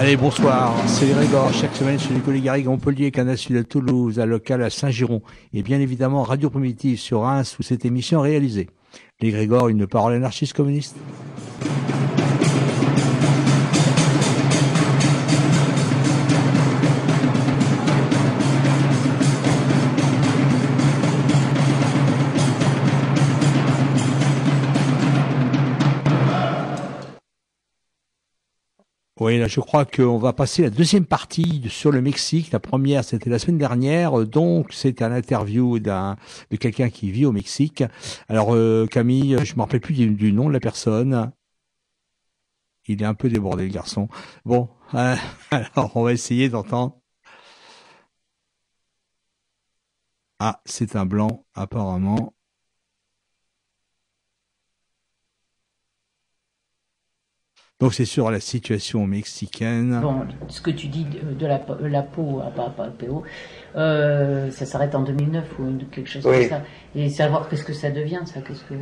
Allez, bonsoir. C'est Grégor. Chaque semaine chez Nicolas Garrigue, Montpellier, Canal Sud à Toulouse, à local à Saint-Giron. Et bien évidemment, Radio Primitive sur Reims, où cette émission est réalisée. Les Grégor, une parole anarchiste communiste. Oui, là, je crois qu'on va passer la deuxième partie sur le Mexique. La première, c'était la semaine dernière, donc c'est un interview d'un de quelqu'un qui vit au Mexique. Alors euh, Camille, je me rappelle plus du, nom de la personne. Il est un peu débordé le garçon. Bon, euh, alors on va essayer d'entendre. Ah, c'est un blanc apparemment. Donc c'est sur la situation mexicaine. Bon, ce que tu dis de, la, la, peau à PO, euh, ça s'arrête en 2009 ou quelque chose comme ça. Et savoir qu'est-ce que ça devient, ça, qu'est-ce que.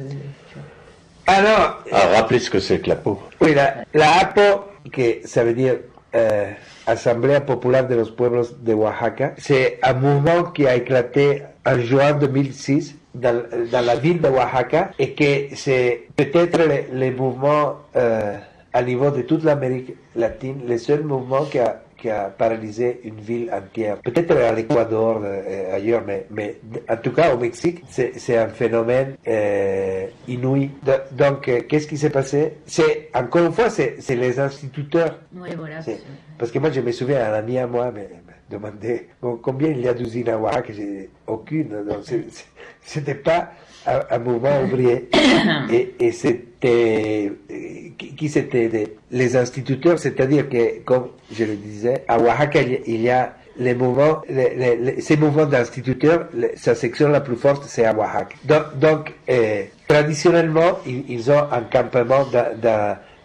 Alors. Ah, rappelez ce que c'est que la peau. Oui, la, la APO, que ça veut dire euh, Assemblée populaire de los pueblos de Oaxaca, c'est un mouvement qui a éclaté en juin 2006 dans, dans la ville de Oaxaca et que c'est peut-être le, le mouvement. Euh, à niveau de toute l'Amérique latine, le seul mouvement qui a, qui a paralysé une ville entière. Peut-être à l'Équateur, euh, ailleurs, mais, mais en tout cas au Mexique, c'est un phénomène euh, inouï. donc, euh, qu'est-ce qui s'est passé? C'est encore une fois, c'est les instituteurs. Oui, voilà. Parce que moi, je me souviens, un ami à moi me, demandait combien il y a d'usines à Oaxaca? Aucune. C'était pas un, mouvement ouvrier. et, et c'était qui, c'était les instituteurs, c'est-à-dire que, comme je le disais, à Oaxaca, il y a les mouvements, les, ces mouvements d'instituteurs, sa section la plus forte, c'est à Oaxaca. Donc, donc euh, traditionnellement, ils, ont un campement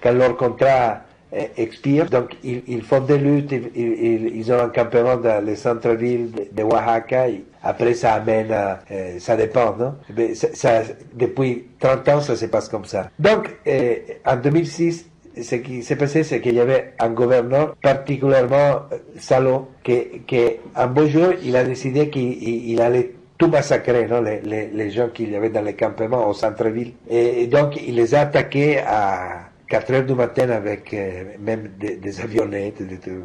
quand leur contrat euh, expire. Donc, ils, font des luttes, ils, ont un campement dans les centres-villes de, Oaxaca. après, ça amène à, euh, ça dépend, non? Mais ça, depuis 30 ans, ça se passe comme ça. Donc, euh, en 2006, ce qui s'est passé, c'est qu'il y avait un gouverneur particulièrement salaud, qui, qui un beau jour, il a décidé qu'il allait tout massacrer, non, les, les, les gens qu'il y avait dans les campements au centre-ville. Et, donc, il les a attaqués à 4 heures du matin avec euh, même des, avionnettes. Euh,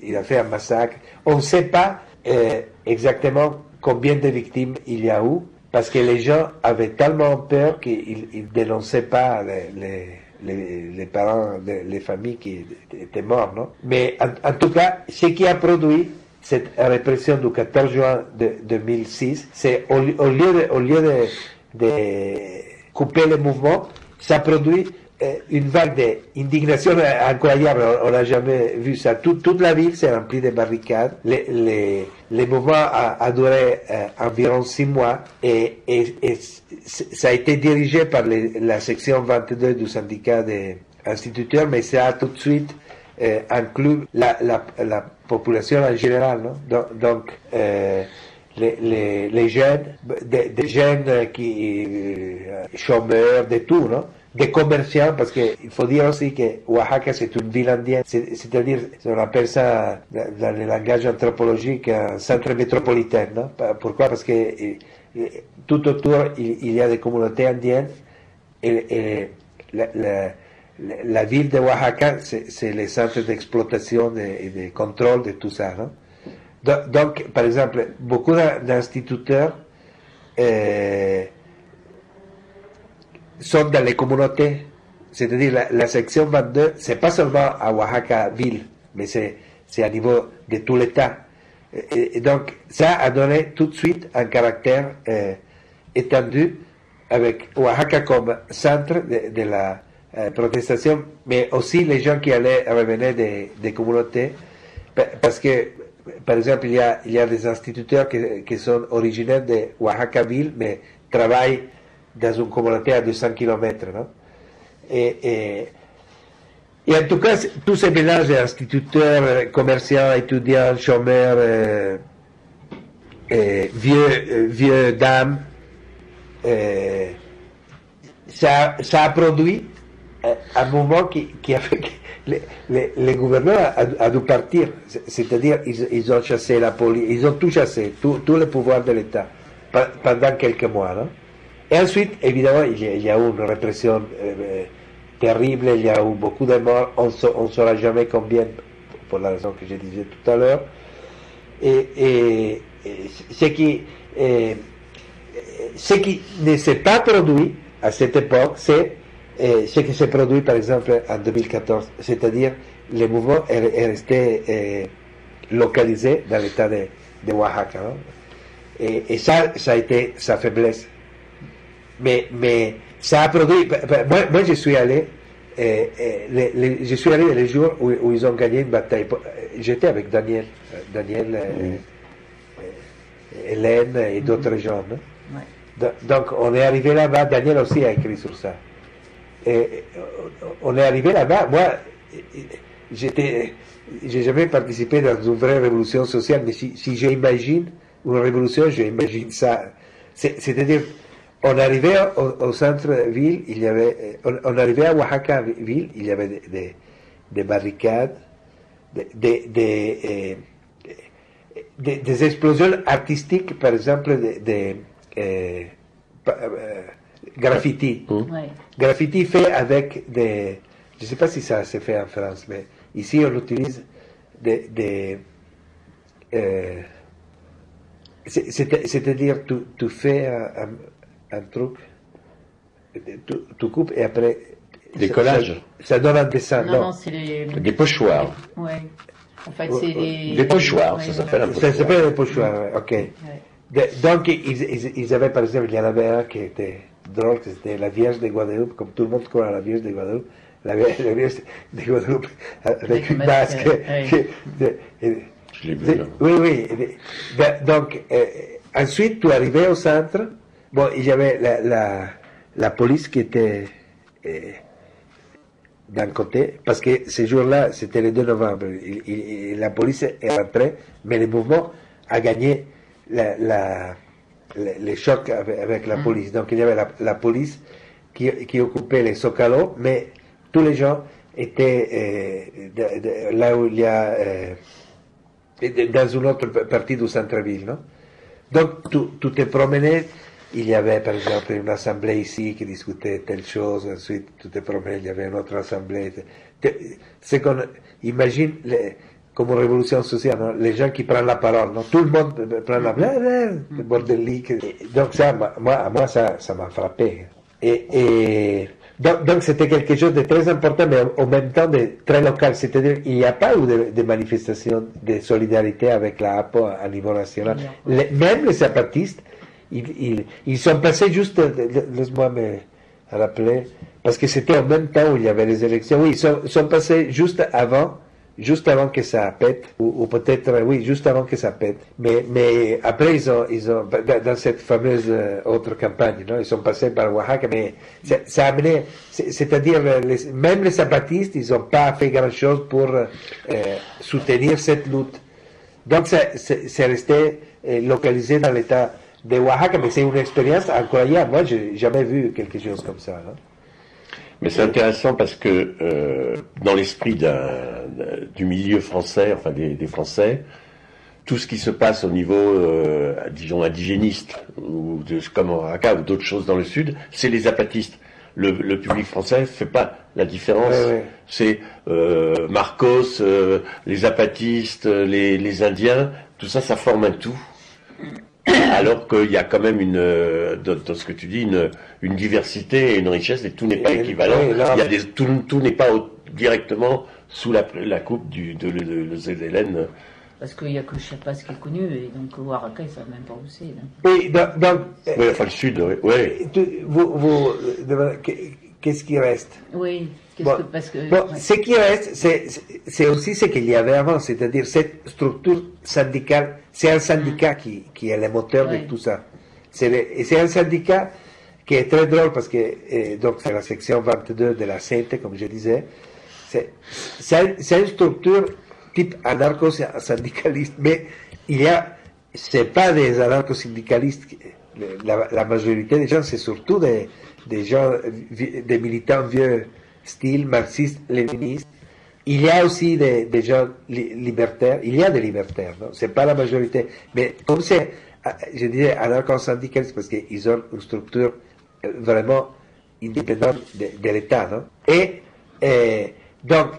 il a fait un massacre. On ne sait pas euh, exactement combien de victimes il y a eu, parce que les gens avaient tellement peur qu'ils ne dénonçaient pas les, parents, les, familles qui étaient morts. Non? Mais en, tout cas, ce qui a produit cette répression du 14 juin de, 2006, c'est au, lieu, de, de, couper le mouvement, ça produit une vague d'indignation incroyable. On n'a jamais vu ça. toute la ville s'est remplie de barricades. Les, les, les mouvements a, duré euh, environ six mois et, et, ça a été dirigé par la section 22 du syndicat des instituteurs, mais ça a tout de suite inclus la, la, la, population en général. Non? Donc, donc euh, les, les, les, jeunes, des, des jeunes qui chômeurs, de tout, non? Des commerçants, parce qu'il faut dire aussi que Oaxaca c'est une ville indienne, c'est-à-dire, on appelle ça dans le langage anthropologique un centre métropolitain. Non? Pourquoi Parce que tout autour il, y a des communautés indiennes et, la, ville de Oaxaca, c'est le centre d'exploitation et de contrôle de tout ça. Donc, par exemple, beaucoup d'instituteurs sont dans les communautés. C'est-à-dire, la, section 22, c'est pas seulement à Oaxaca ville, mais c'est à niveau de tout l'État. Et, donc, ça a donné tout de suite un caractère euh, étendu avec Oaxaca comme centre de, la euh, protestation, mais aussi les gens qui allaient revenir des, des communautés, parce que, par exemple, il y a, il y a des instituteurs qui, qui sont originaires de Oaxaca ville, mais travaillent dans une communauté à 200 km, non? Et, en tout cas, tous ces mélanges d'instituteurs, commerçants, étudiants, chômeurs, euh, vieux, euh, vieux dames, ça, ça, a produit un moment qui, qui a fait que les, les, les gouverneurs a, dû partir. C'est-à-dire, ils, ils, ont chassé la police, ils ont tout chassé, tout, tout le pouvoir de l'État pendant quelques mois. Non? Et ensuite, évidemment, il y a, eu une répression euh, terrible, il y a eu beaucoup de morts, on ne saura jamais combien, pour la raison que je disais tout à l'heure. Et, et, ce qui ce qui ne s'est pas produit à cette époque, c'est euh, ce qui s'est produit par exemple en 2014, c'est-à-dire le mouvement est, resté euh, localisé dans l'état de, de, Oaxaca. Et, ça, ça a été sa faiblesse. Mais, mais ça a produit. Moi, moi je suis allé. Euh, je suis allé les jours où, ils ont gagné une bataille. J'étais avec Daniel, Daniel, Hélène et d'autres gens. Donc, on est arrivé là-bas, Daniel aussi a écrit sur ça. Et on est arrivé là-bas, moi, j'étais, j'ai jamais participé dans une vraie révolution sociale, mais si, j'imagine une révolution, j'imagine ça. C'est-à-dire, on arrivait au, centre-ville, il y avait, on, arrivait à Oaxaca-ville, il y avait des, barricades, des, des, des, explosions artistiques, par exemple, des euh, euh, graffiti. Mmh. Graffiti fait avec des... Je ne sais pas si ça se fait en France, mais ici on utilise des... des euh, C'est-à-dire, tu, tu, fais un, un, truc, tu, tu, coupes et après... Des collages Ça, donne un dessin. Non, non, c'est les... Des pochoirs. Ouais. En fait, c'est des... Des pochoirs, ça s'appelle un pochoir. Ça s'appelle un pochoir, ok donc, ils, avaient, par exemple, il y en avait un qui était drôle, c'était la Vierge de Guadeloupe, comme tout le monde croit à la Vierge de Guadeloupe, la, Vierge de Guadeloupe avec une masque. Je l'ai vu, Oui, oui. Donc, euh, ensuite, tu arrivais au centre, bon, il y avait la, la, la police qui était euh, d'un côté, parce que ce jour-là, c'était le 2 novembre, la police est rentrée, mais le mouvement a gagné la, la, les chocs avec, la mm. police. Donc il y avait la, police qui, qui, occupait les socalos, mais tous les gens étaient euh, là où il y a euh, dans une autre partie du centre-ville. Non? Donc tu, te promenais, il y avait par exemple une assemblée ici qui discutait telle chose, ensuite tu te promenais, il y avait une autre assemblée. C'est qu'on imagine les, comme révolution sociale, les gens qui prennent la parole, non tout le monde prend la parole, bordelique. Donc ça, moi, moi ça, ça m'a frappé. Et, et donc, c'était quelque chose de très important, mais en même temps de très local. C'est-à-dire, il n'y a pas eu de, manifestation de solidarité avec la APO à niveau national. même les zapatistes, ils, ils, sont passés juste, laisse-moi me rappeler, parce que c'était en même temps où il y avait les élections. Oui, ils sont, sont passés juste avant juste avant que ça pète, ou, peut-être, oui, juste avant que ça pète. Mais, mais après, ils ont, ils ont, dans cette fameuse euh, autre campagne, non, ils sont passés par Oaxaca, mais ça, a amené, c'est-à-dire, même les zapatistes, ils n'ont pas fait grand-chose pour euh, soutenir cette lutte. Donc, c'est resté euh, localisé dans l'état de Oaxaca, mais c'est une expérience incroyable. Moi, j'ai jamais vu quelque chose comme ça. Non? Mais c'est intéressant parce que euh, dans l'esprit du milieu français, enfin des, des, Français, tout ce qui se passe au niveau, euh, disons, indigéniste, ou de, comme Raqqa ou d'autres choses dans le sud, c'est les zapatistes. le, le, public français fait pas la différence. C'est euh, Marcos, euh, les apatistes, les, les Indiens, tout ça, ça forme un tout. Alors qu'il y a quand même une, euh, dans, ce que tu dis, une, une diversité et une richesse, et tout n'est pas équivalent. il y a des, tout, tout n'est pas directement sous la, la coupe du, de, de, de, de parce qu'il n'y a que je sais pas ce qui est connu, et donc Oaxaca, ils ne savent même pas où c'est. Oui, enfin le sud, oui. Vous, vous, qu'est-ce qui reste? Oui, bon, que, ce qui reste, c'est aussi ce qu'il y avait avant, c'est-à-dire cette structure syndicale. C'est un syndicat qui, qui est le moteur de tout ça. C'est un syndicat qui est très drôle parce que, donc c'est la section 22 de la CENTE, comme je disais. C'est une structure type anarcho-syndicaliste, mais il y a, c'est pas des anarcho-syndicalistes, la, majorité des gens, c'est surtout des, des gens, des militants vieux style marxiste, léniniste. Il y a aussi des, gens libertaires, il y a des libertaires, c'est pas la majorité, mais comme c'est, je disais anarcho-syndicaliste parce qu'ils ont une structure euh, vraiment indépendante de, l'État, et, et donc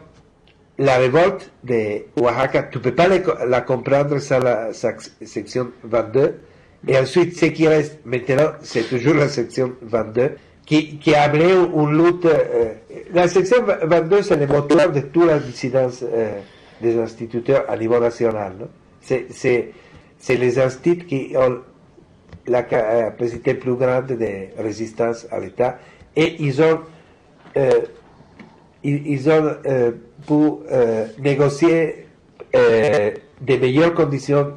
la révolte de Oaxaca, tu ne peux pas la, comprendre sans la, section 22. Et ensuite, ce qui reste maintenant, c'est toujours la section 22, qui, a amené une lutte. Euh, la section 22, c'est le moteur de toute la dissidence euh, des instituteurs à niveau national. C'est les instituts qui ont la capacité plus grande de résistance à l'État et ils ont, euh, ils, ont euh, négocier euh, des meilleures conditions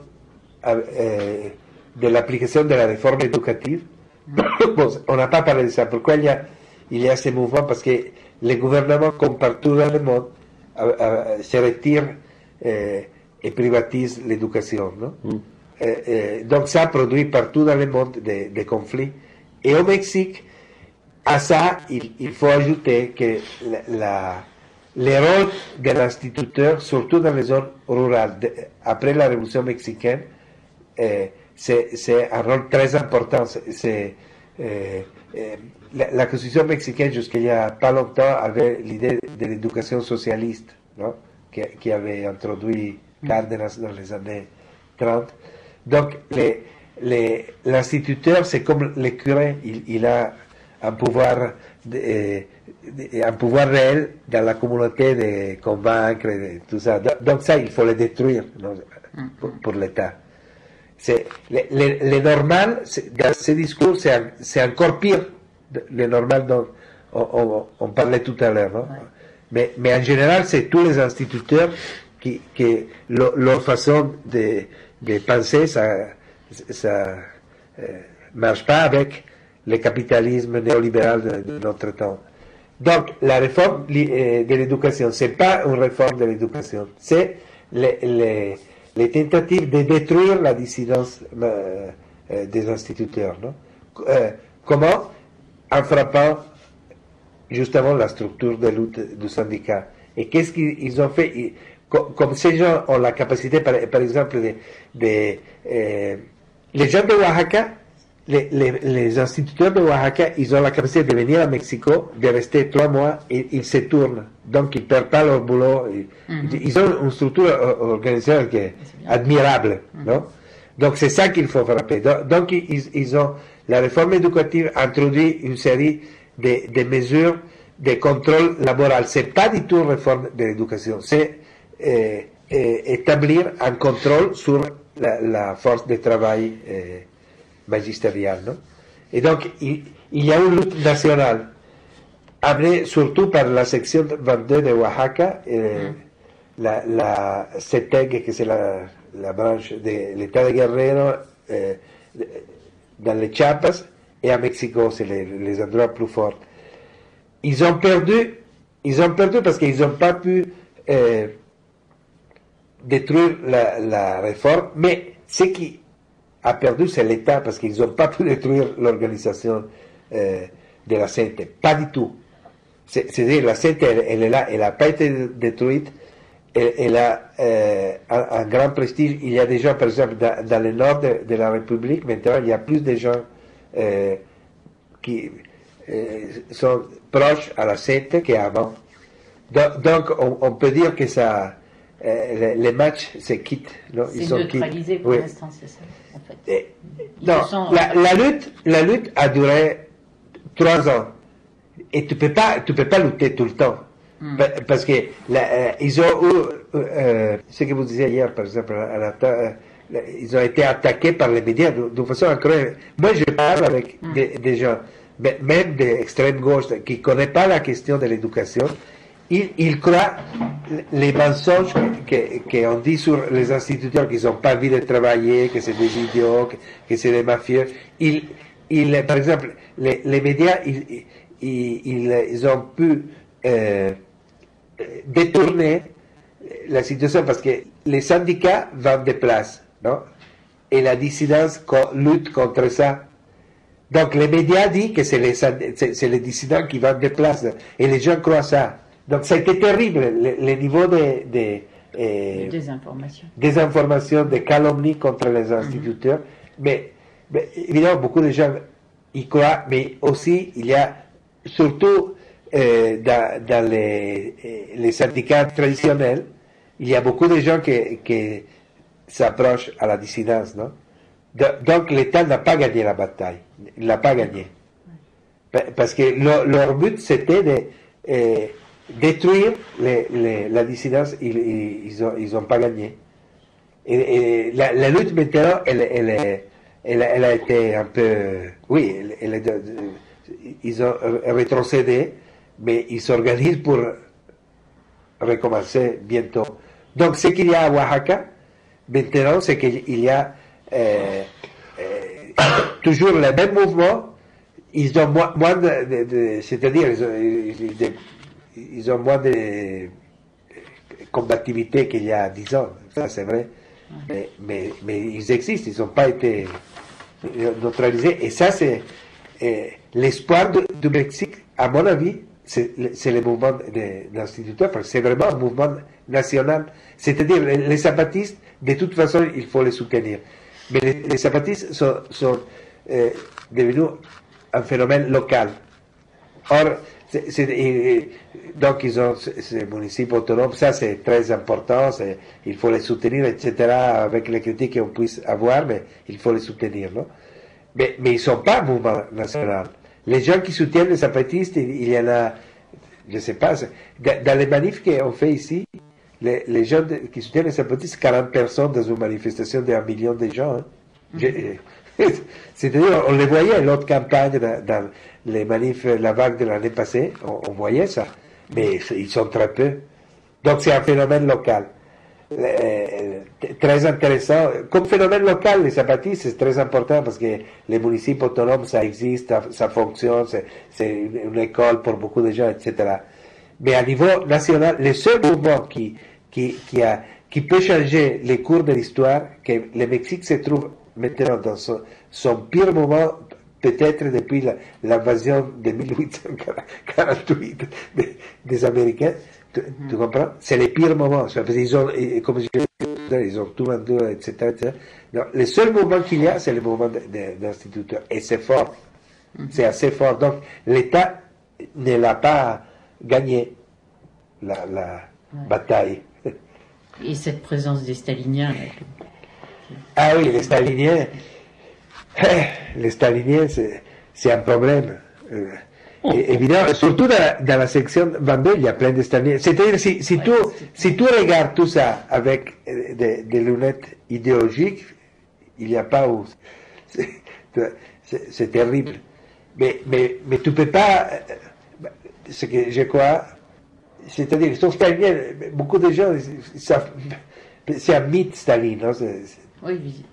euh, de l'application de la réforme éducative. bon, on n'a pas parlé de ça. Pourquoi il y a, il y a ces mouvements? Parce que les gouvernements, comme partout dans le monde, se retirent et privatisent l'éducation. Mm. donc ça produit partout dans le monde des, des, conflits. Et au Mexique, à ça, il, il faut ajouter que la le rôle de l'instituteur, surtout dans les zones rurales, après la révolution mexicaine, c'est un rôle très important. C'est euh, euh, la, constitution mexicaine, jusqu'il n'y a pas longtemps, avait l'idée de l'éducation socialiste, non? qui, qui, avait introduit Cárdenas dans les années 30. Donc, l'instituteur, c'est comme le curé, il, il, a un pouvoir de, un pouvoir réel dans la communauté de convaincre, de tout ça. Donc ça, il faut le détruire pour, l'État. C'est, le, normal, dans ce discours, c'est, encore pire, le normal dont on, parlait tout à l'heure. Mais, mais en général, c'est tous les instituteurs qui, qui leur façon de, de penser, ça ça euh, marche pas avec le capitalisme néolibéral de notre temps. Donc, la réforme euh, de l'éducation, ce n'est pas une réforme de l'éducation, c'est les, tentatives de détruire la dissidence euh, euh, des instituteurs. comment? En frappant justement la structure de lutte du syndicat. Et qu'est-ce qu'ils ont fait? Comme ces gens ont la capacité, par, exemple, de, les gens de Oaxaca, les, les, instituteurs de Oaxaca, ils ont la capacité de venir à Mexico, de rester trois mois et ils se tournent. Donc ils ne perdent pas leur boulot. Ils, ont une structure organisationnelle qui est admirable. non? Donc c'est ça qu'il faut frapper. Donc, ils, ils, ont, la réforme éducative introduit une série de, de mesures de contrôle laboral. C'est pas du tout une réforme de l'éducation. C'est euh, euh, établir un contrôle sur la, la force de travail. Euh, magistérial. Non et donc, il, y a une lutte nationale, amenée surtout par la section 22 de Oaxaca, et la, la CETEG, que c'est la, la, branche de l'État de Guerrero, eh, dans les Chiapas, et à Mexico, c'est les, les, endroits plus forts. Ils ont perdu, ils ont perdu parce qu'ils n'ont pas pu eh, détruire la, la réforme, mais ce qui a perdu, c'est l'État, parce qu'ils n'ont pas pu détruire l'organisation euh, de la CENTE. Pas du tout. C'est-à-dire, la CENTE, elle, est là, elle n'a pas été détruite, elle, a euh, un, grand prestige. Il y a déjà, par exemple, dans, le nord de, la République, maintenant, il y a plus de gens euh, qui, sont proches à la 7 qu'avant. Donc, on, peut dire que ça, les, matchs se quittent. Ils sont neutralisés pour l'instant, c'est ça, en fait. non, la, lutte, la lutte a duré trois ans. Et tu peux pas, tu peux pas lutter tout le temps. Hmm. Parce que ils ont eu, ce que vous disiez hier, par exemple, à la, ils ont été attaqués par les médias de, façon incroyable. Moi, je parle avec mm. des, gens, même d'extrême gauche, qui ne connaissent pas la question de l'éducation. Ils, croient les mensonges qu'on dit sur les instituteurs, qu'ils n'ont pas envie de travailler, que c'est des idiots, que, c'est des mafieux. Ils, ils, par exemple, les, les médias, ils, ils, ont pu euh, détourner la situation parce que les syndicats vendent des places et la dissidence lutte contre ça. Donc les médias disent que c'est les, les dissidents qui vendent des places et les gens croient ça. Donc ça a été terrible, le, niveau de, de euh, des informations, des calomnies contre les mhm. instituteurs. mais, évidemment, beaucoup de gens y croient, mais aussi il y a surtout euh, dans, les, euh, les, syndicats traditionnels, il y a beaucoup de gens qui, qui s'approche à la dissidence, non? Donc l'État n'a pas gagné la bataille, il n'a pas gagné. Parce que leur but, c'était de détruire la dissidence, ils n'ont ont pas gagné. Et, la, lutte maintenant, elle, elle, a été un peu... Oui, ils ont rétrocédé, mais ils s'organisent pour recommencer bientôt. Donc ce qu'il y a à Oaxaca, Maintenant, c'est qu'il y a euh, euh, toujours le même mouvement. Ils ont moins, de, c'est-à-dire ont moins de combativité qu'il y a dix ans. Ça, c'est vrai. Mais, mais, ils existent. Ils n'ont pas été neutralisés. Et ça, c'est euh, l'espoir du Mexique, à mon avis, c'est le mouvement de, l'instituteur, c'est vraiment un mouvement national. C'est-à-dire, les zapatistes de toute façon, il faut les soutenir. Mais les, zapatistes sont, euh, devenus un phénomène local. Or, donc ils ont ces municipes autonomes, ça c'est très important, il faut les soutenir, etc., avec les critiques qu'on puisse avoir, mais il faut les soutenir, mais, ils ne sont pas mouvement national. Les gens qui soutiennent les zapatistes, il, y en a, je ne sais pas, dans les manifs qu'on fait ici, les, gens qui soutiennent les zapatistes, 40 personnes dans une manifestation d'un million de gens. Hein. Mhm. C'est-à-dire, on les voyait, l'autre campagne, dans, les manifs, la vague de l'année passée, on, voyait ça. Mais ils sont très peu. Donc c'est un phénomène local. Euh, très intéressant. Comme phénomène local, les zapatistes, c'est très important parce que les municipes autonomes, ça existe, ça, fonctionne, c'est une école pour beaucoup de gens, etc. Mais à niveau national, le seul mouvement qui, qui, qui, a, qui peut changer les cours de l'histoire, que le Mexique se trouve maintenant dans son, son pire moment, peut-être depuis l'invasion de 1848 des, des Américains. Tu, tu comprends? C'est le pire moment. Ils ont, comme je ils ont tout vendu, etc. etc. Non, le seul moment qu'il y a, c'est le moment d'instituteur. Et c'est fort. C'est assez fort. Donc, l'État ne l'a pas gagné, la, la bataille. Et cette présence des staliniens Ah oui, les staliniens, eh, les staliniens, c'est un problème. Euh, évidemment, surtout dans, la section Vendée, il y a plein de staliniens. C'est-à-dire, si, si, tu, si tu regardes tout ça avec euh, des, lunettes idéologiques, il n'y a pas où. C'est terrible. Mais, mais, mais tu peux pas. Euh, ce que je crois, c'est-à-dire, ils sont staliniens. Beaucoup de gens. C'est un mythe, Staline. Non oui,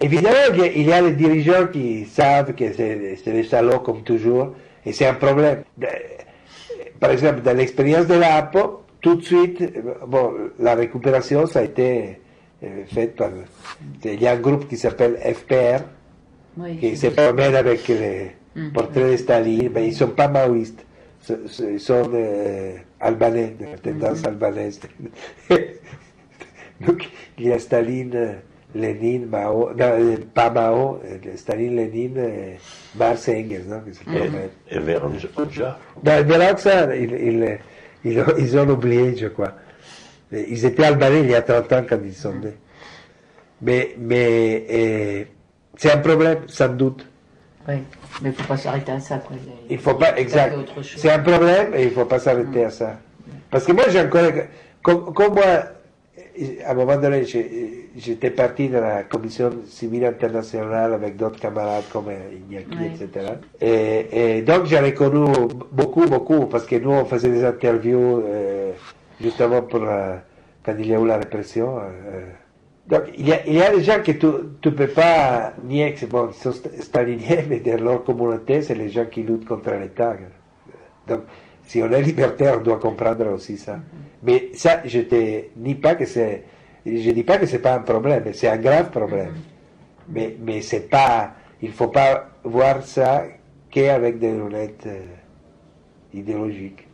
Évidemment, il y a les dirigeants qui savent que c'est des salauds comme toujours, et c'est un problème. Par exemple, dans l'expérience de l'APO, tout de suite, bon, la récupération, ça a été euh, faite par. Il y a un groupe qui s'appelle FPR, qui se promène avec les mm. portraits de Staline, mais ils ne sont pas maoïstes sont euh, de tendance albanaise. Donc, il y a Staline, Lénine, Mao, non, pas Mao, Staline, Lénine, Marx et Engels, non Et, et Veronja. Non, ils, ils, ils, ont oublié, je crois. Ils étaient albanais il y a 30 ans quand ils sont nés. Mais, mais c'est un problème, sans doute. Oui, mais il ne faut pas s'arrêter à ça. Quoi. Il faut pas, exact. C'est un problème et il ne faut pas s'arrêter à ça. Parce que moi, j'ai encore, comme, comme moi, à un moment donné, j'étais parti de la commission civile internationale avec d'autres camarades comme Iñaki, etc. Et, donc j'avais connu beaucoup, beaucoup, parce que nous on faisait des interviews euh, justement pour quand il y a eu la répression. Euh, donc il y, a, il y a des gens que tu ne peux pas nier que bon, sont staliniens, mais de leur communauté, c'est les gens qui luttent contre l'État. Donc si on est libertaire, on doit comprendre aussi ça. Mais ça, je ne dis pas que c'est, je dis pas que c'est pas un problème, c'est un grave problème. Mais, mais c'est pas, il faut pas voir ça qu'avec des lunettes euh, idéologiques.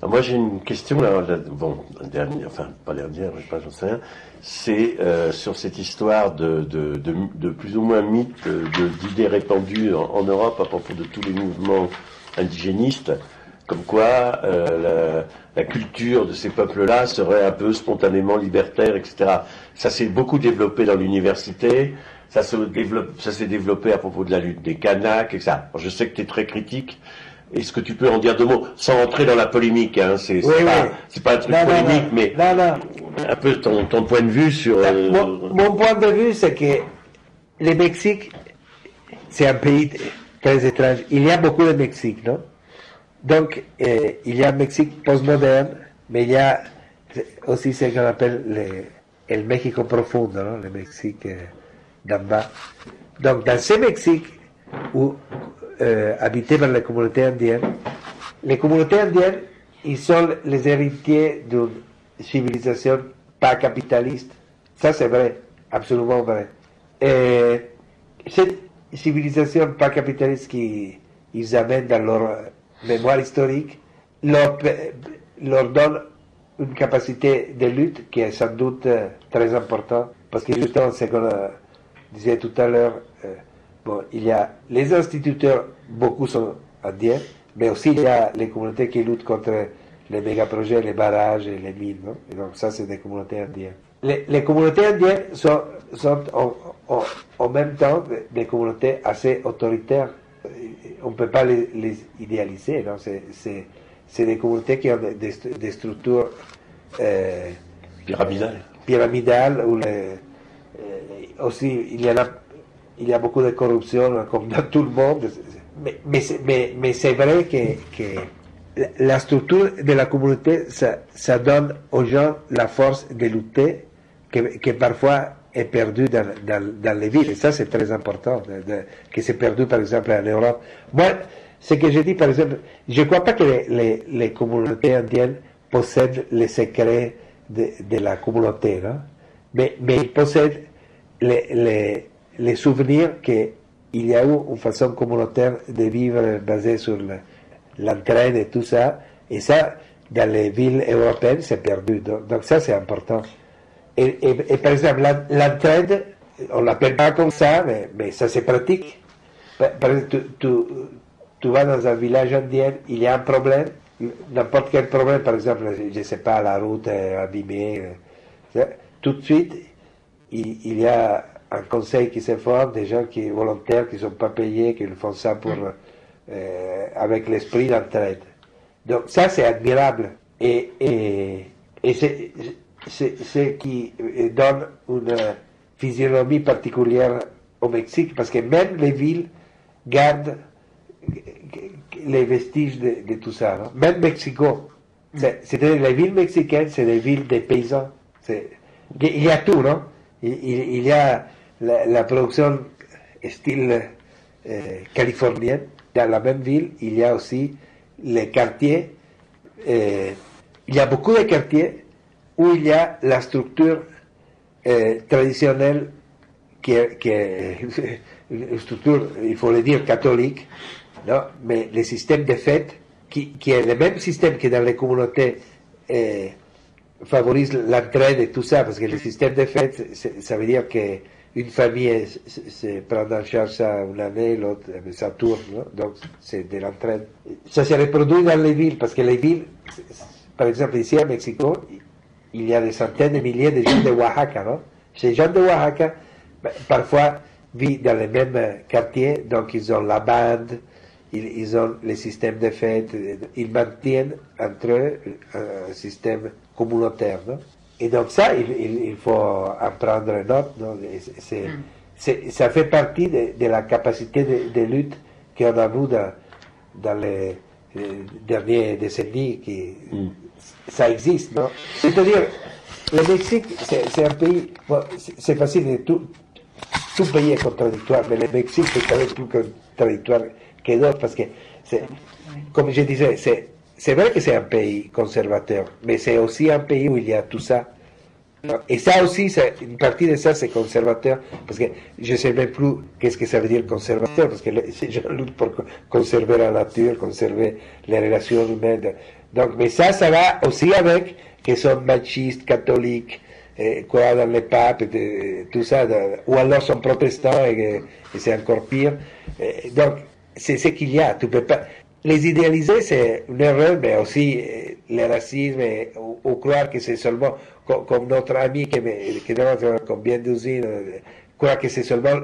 moi j'ai une question, là, bon, dernière, enfin pas dernière, je sais pas, j'en sais rien, c'est euh, sur cette histoire de, de, de, plus ou moins mythe d'idées répandues en, en, Europe à propos de tous les mouvements indigénistes comme quoi euh, la, culture de ces peuples-là serait un peu spontanément libertaire, etc. Ça s'est beaucoup développé dans l'université, ça s'est développé, à propos de la lutte des Kanaks, etc. je sais que tu es très critique. Est-ce que tu peux en dire deux mots, sans entrer dans la polémique hein, C'est pas, un truc polémique, mais un peu ton, point de vue sur... Euh, mon, mon, point de vue, c'est que le Mexique, c'est un pays très étrange. Il y a beaucoup de Mexique, non? Donc, euh, il y a un Mexique postmoderne, mais il y a aussi ce qu'on appelle le, le Mexico profundo, le Mexique euh, d'en bas. Donc, dans ce Mexique, où, euh, habité par les communautés indiennes, les communautés indiennes, ils sont les héritiers d'une civilisation pas capitaliste. Ça, c'est vrai, absolument vrai. Et cette civilisation pas capitaliste qu'ils amènent dans leur mémoire historique leur, donne une capacité de lutte qui est sans doute euh, très importante, parce que justement, ce qu'on disait tout à l'heure, euh, il y a les instituteurs, beaucoup sont indiens, mais aussi il y a les communautés qui luttent contre les méga-projets, les barrages et les mines. Donc ça, c'est des communautés indiennes. Les, les communautés indiennes sont, sont en, même temps des communautés assez autoritaires on ne peut pas les, idéaliser. C'est des communautés qui ont des, structures euh, pyramidales. pyramidales où euh, aussi il y, a, il y a beaucoup de corruption comme dans tout le monde. Mais, mais, mais, c'est vrai que, la structure de la communauté, ça, donne aux gens la force de lutter que, que parfois est perdu dans, dans, les villes. Et ça, c'est très important, que c'est perdu, par exemple, en Europe. Moi, ce que je dis, par exemple, je ne crois pas que les, les, communautés indiennes possèdent les secrets de, de la communauté, non? mais, mais ils possèdent les, les, les souvenirs qu'il y a eu une façon communautaire de vivre basée sur l'entraide et tout ça. Et ça, dans les villes européennes, c'est perdu. donc ça, c'est important. Et, par exemple, l'entraide, on l'appelle pas comme ça, mais, ça se pratique. Par exemple, tu, vas dans un village indien, il y a un problème, n'importe quel problème, par exemple, je ne sais pas, la route est abîmée, euh, tout de suite, il, y a un conseil qui se forme, des gens qui volontaires, qui ne sont pas payés, qui font ça pour, euh, avec l'esprit d'entraide. Donc ça, c'est admirable. Et, et, et c'est ce qui euh, donne une physionomie particulière au Mexique, parce que même les villes gardent les vestiges de, tout ça. Même Mexico, c'est-à-dire les villes mexicaines, c'est des villes des paysans. Il y a tout, non il, y a la, production style euh, californienne. Dans la même ville, il y a aussi les quartiers. Euh, il y a beaucoup de quartiers où il y a la structure euh, traditionnelle qui est, une structure, il faut le dire, catholique, non mais le système de fête, qui, qui, est le même système que dans les communautés euh, favorise l'entraide et tout ça, parce que le système de fête, ça veut dire qu'une famille se prend en charge ça une année, l'autre, eh ça tourne, donc c'est de l'entraide. Ça se reproduit dans les villes, parce que les villes, par exemple ici à Mexico, il y a des centaines de milliers de gens de Oaxaca, non Ces gens de Oaxaca, ben, parfois, vivent dans les mêmes quartiers, donc ils ont la bande, ils, ont les systèmes de fête, ils maintiennent entre eux un système communautaire. Non et donc ça, il, faut en prendre note. Non mm. ça fait partie de, la capacité de, lutte qu'on a vu dans, les, dernières décennies. Qui, mm. Ça existe. C'est-à-dire, le Mexique, c'est un pays, c'est facile, tout, tout pays est contradictoire, mais le Mexique, c'est quand même plus contradictoire que d'autres, parce que, comme je disais, c'est vrai que c'est un pays conservateur, mais c'est aussi un pays où il y a tout ça. Et ça aussi, une partie de ça, c'est conservateur, parce que je ne sais même plus qu'est-ce que ça veut dire conservateur, parce que gens luttent pour conserver la nature, conserver les relations humaines. Donc, mais ça, ça va aussi avec que sont machistes, catholiques, eh, quoi dans les papes, tout ça, ou alors sont protestants et, c'est encore pire. Donc, c'est ce qu'il y a. Tu peux pas. Les idéaliser, c'est une erreur, mais aussi le racisme, ou, croire que c'est seulement comme, notre ami qui, qui demande combien d'usines, croire que c'est seulement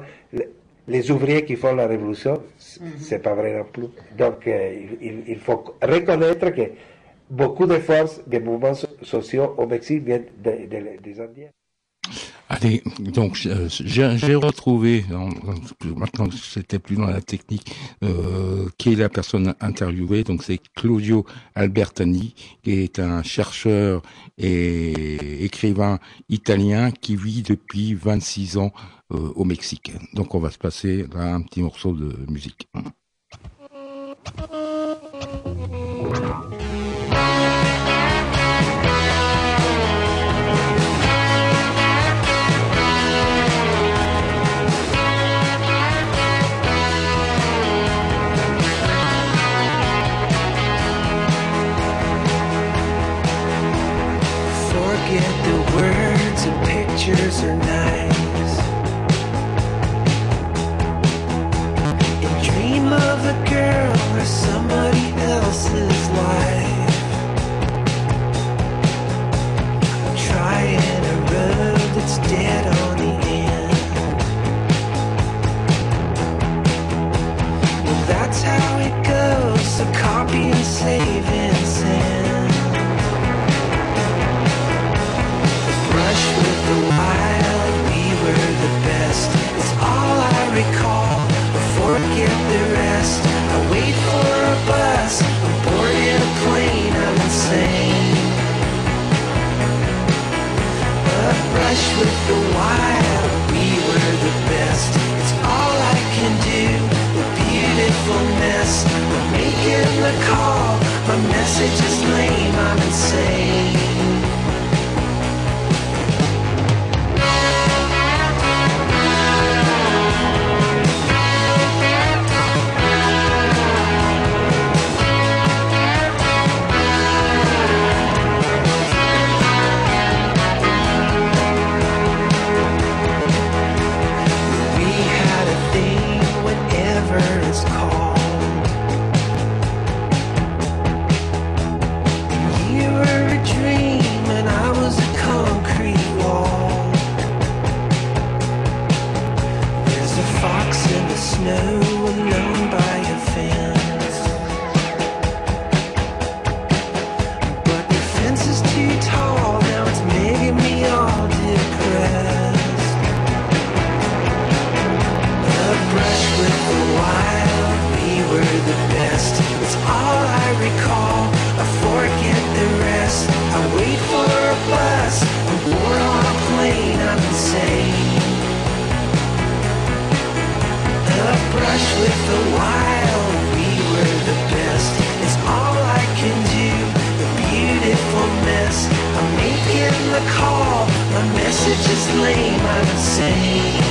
les ouvriers qui font la révolution, c'est pas vrai non plus. Donc, il, il, faut reconnaître que beaucoup de forces des mouvements sociaux au Mexique viennent des Indiens. Allez, donc j'ai retrouvé, maintenant c'était plus dans la technique, euh, qui est la personne interviewée, donc c'est Claudio Albertani, qui est un chercheur et écrivain italien qui vit depuis 26 ans euh, au Mexique. Donc on va se passer là un petit morceau de musique. Pictures are nice. And dream of a girl or somebody the call. My message is lame, I'm insane.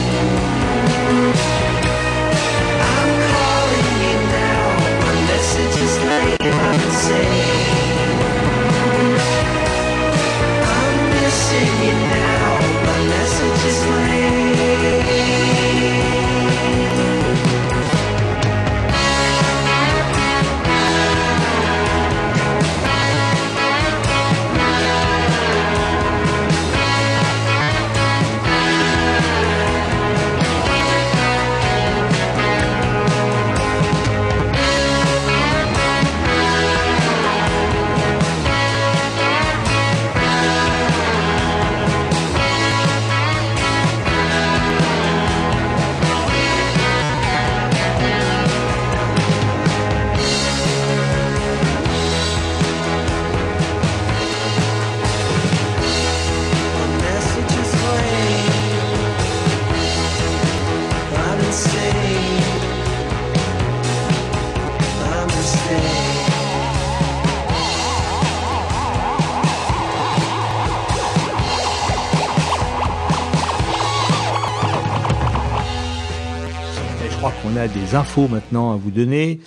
On a des infos maintenant à vous donner.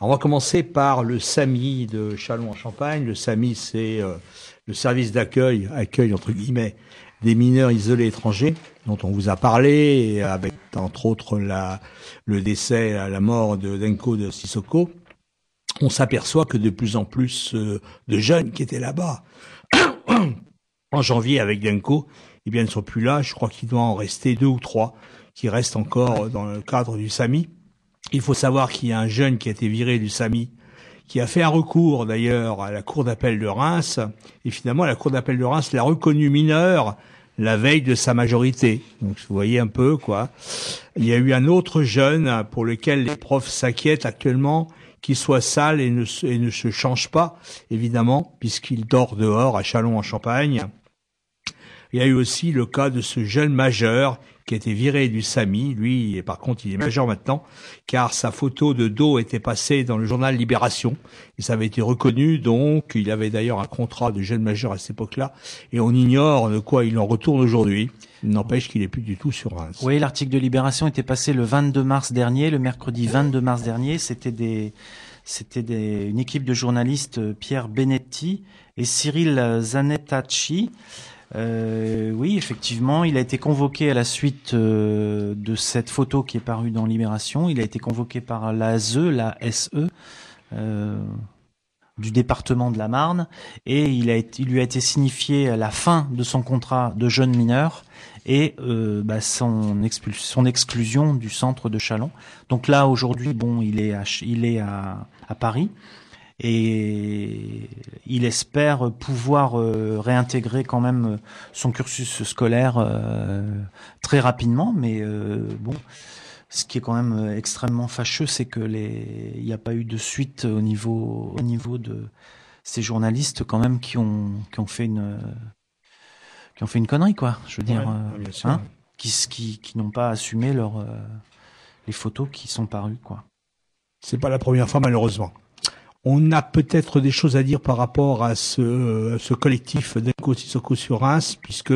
on va commencer par le SAMI de Chalon en Champagne. Le SAMI, c'est euh, le service d'accueil, accueil entre guillemets, des mineurs isolés étrangers, dont on vous a parlé, avec entre autres la, le décès, la mort de Denko de Sissoko. On s'aperçoit que de plus en plus euh, de jeunes qui étaient là-bas en janvier avec Denko, eh bien, ne sont plus là. Je crois qu'il doit en rester deux ou trois qui restent encore dans le cadre du SAMI. Il faut savoir qu'il y a un jeune qui a été viré du SAMI, qui a fait un recours d'ailleurs à la Cour d'appel de Reims, et finalement la Cour d'appel de Reims l'a reconnu mineur la veille de sa majorité. Donc vous voyez un peu quoi. Il y a eu un autre jeune pour lequel les profs s'inquiètent actuellement qu'il soit sale et ne, se change pas, évidemment, puisqu'il dort dehors à Chalon en Champagne. Il y a eu aussi le cas de ce jeune majeur qui a été viré du SAMI. Lui, par contre, il est majeur maintenant, car sa photo de dos était passée dans le journal Libération. Et ça avait été reconnu, donc il avait d'ailleurs un contrat de jeune majeur à cette époque-là. Et on ignore de quoi il en retourne aujourd'hui. N'empêche qu'il est plus du tout sur Reims. Oui, l'article de Libération était passé le 22 mars dernier, le mercredi 22 mars dernier. C'était des, c'était des, une équipe de journalistes, Pierre Benetti et Cyril Zanettacci, euh, oui, effectivement, il a été convoqué à la suite euh, de cette photo qui est parue dans Libération. Il a été convoqué par la SE, la SE, euh, du département de la Marne, et il, a il lui a été signifié la fin de son contrat de jeune mineur et bah, son, son exclusion du centre de Chalon. Donc là, aujourd'hui, bon, il est il est à, à Paris et il espère pouvoir euh, réintégrer quand même son cursus scolaire euh, très rapidement, mais euh, bon, ce qui est quand même extrêmement fâcheux, c'est que les, il n'y a pas eu de suite au niveau, au niveau de ces journalistes quand même qui ont, qui ont fait une, qui ont fait une connerie quoi. Je veux dire, hein, qui, qui, qui n'ont pas assumé leur, les photos qui sont parues quoi. C'est pas la première fois malheureusement. On a peut-être des choses à dire par rapport à ce, ce collectif d'Enco Sissoko sur Reims, puisque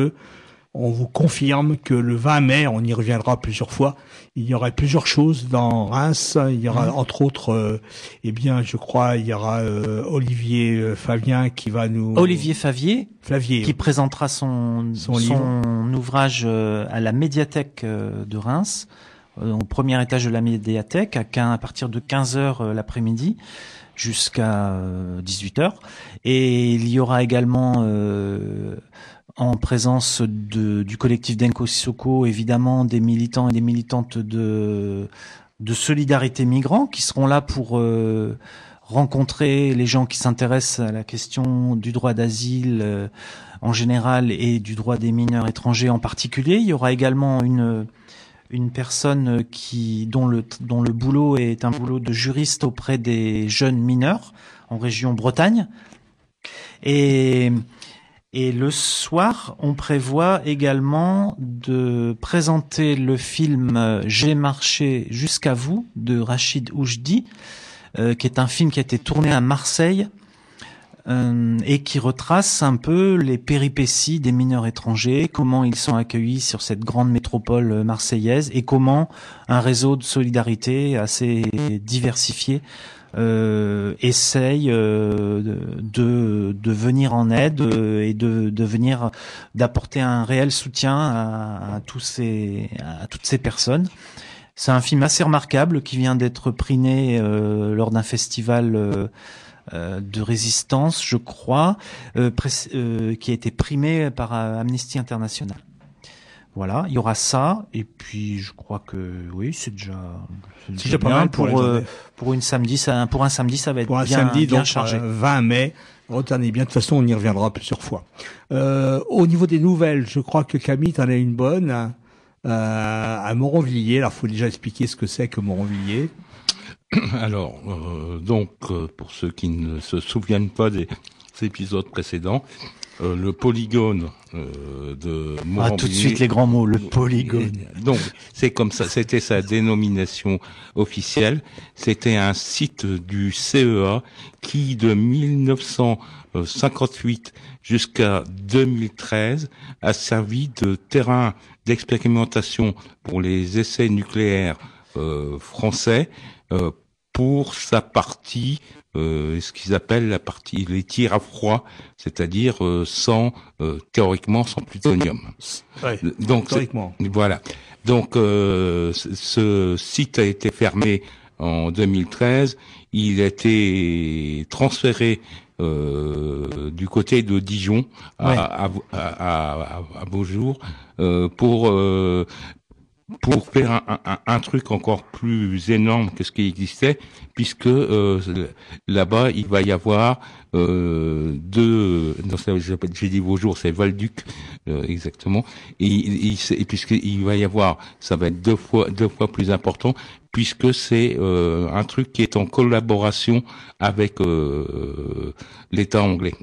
on vous confirme que le 20 mai, on y reviendra plusieurs fois, il y aura plusieurs choses dans Reims. Il y aura mmh. entre autres, euh, eh bien, je crois, il y aura euh, Olivier euh, Favien qui va nous. Olivier Favier, Flavier, qui présentera son son, son ouvrage à la médiathèque de Reims, au premier étage de la médiathèque, à, à partir de 15 heures l'après-midi jusqu'à 18h. Euh, Et il y aura également euh, en présence de, du collectif Denko Sissoko, évidemment des militants et des militantes de, de solidarité migrants qui seront là pour euh, rencontrer les gens qui s'intéressent à la question du droit d'asile en général et du droit des mineurs étrangers en particulier. Il y aura également une une personne qui dont le boulot est un boulot de juriste auprès des jeunes mineurs en région Bretagne. Et le soir, on prévoit également de présenter le film J'ai marché jusqu'à vous de Rachid Oujdi, euh, qui est un film qui a été tourné à Marseille euh, et qui retrace un peu les péripéties des mineurs étrangers, comment ils sont accueillis sur cette grande métropole marseillaise et comment un réseau de solidarité assez diversifié euh, essaye euh, de, de venir en aide euh, et de, de venir d'apporter un réel soutien à, tous ces à toutes ces personnes. C'est un film assez remarquable qui vient d'être priné euh, lors d'un festival euh, de résistance, je crois, euh, euh, qui a été primé par Amnesty International. Voilà, il y aura ça, et puis je crois que oui, c'est déjà, c'est déjà pas mal pour pour, une samedi, ça, pour un samedi, ça va être pour un bien, samedi, bien donc, chargé. 20 mai. Retenez bien, de toute façon, on y reviendra plusieurs fois. au niveau des nouvelles, je crois que Camille, t'en as une bonne. à Moronvilliers, alors faut déjà expliquer ce que c'est que Moronvilliers. Alors, euh, donc, euh, pour ceux qui ne se souviennent pas des épisodes précédents, euh, le polygone de. Ah, tout de suite les grands mots, le polygone. Donc, c'est comme ça, c'était sa dénomination officielle. C'était un site du CEA qui, de 1958 jusqu'à 2013, a servi de terrain d'expérimentation pour les essais nucléaires français pour sa partie, ce qu'ils appellent la partie les tirs à froid, c'est-à-dire sans théoriquement sans plutonium. Donc théoriquement. Voilà. Donc ce site a été fermé en 2013. Il a été transféré euh, du côté de Dijon à, à, à, à, Beaujour euh, pour euh, pour faire un, un, un, truc encore plus énorme que ce qui existait, puisque euh, là-bas il va y avoir euh, deux, j'ai dit vos jours, c'est Valduc euh, exactement, et, et, et puisqu'il va y avoir, ça va être deux fois deux fois plus important, puisque c'est euh, un truc qui est en collaboration avec euh, l'État anglais.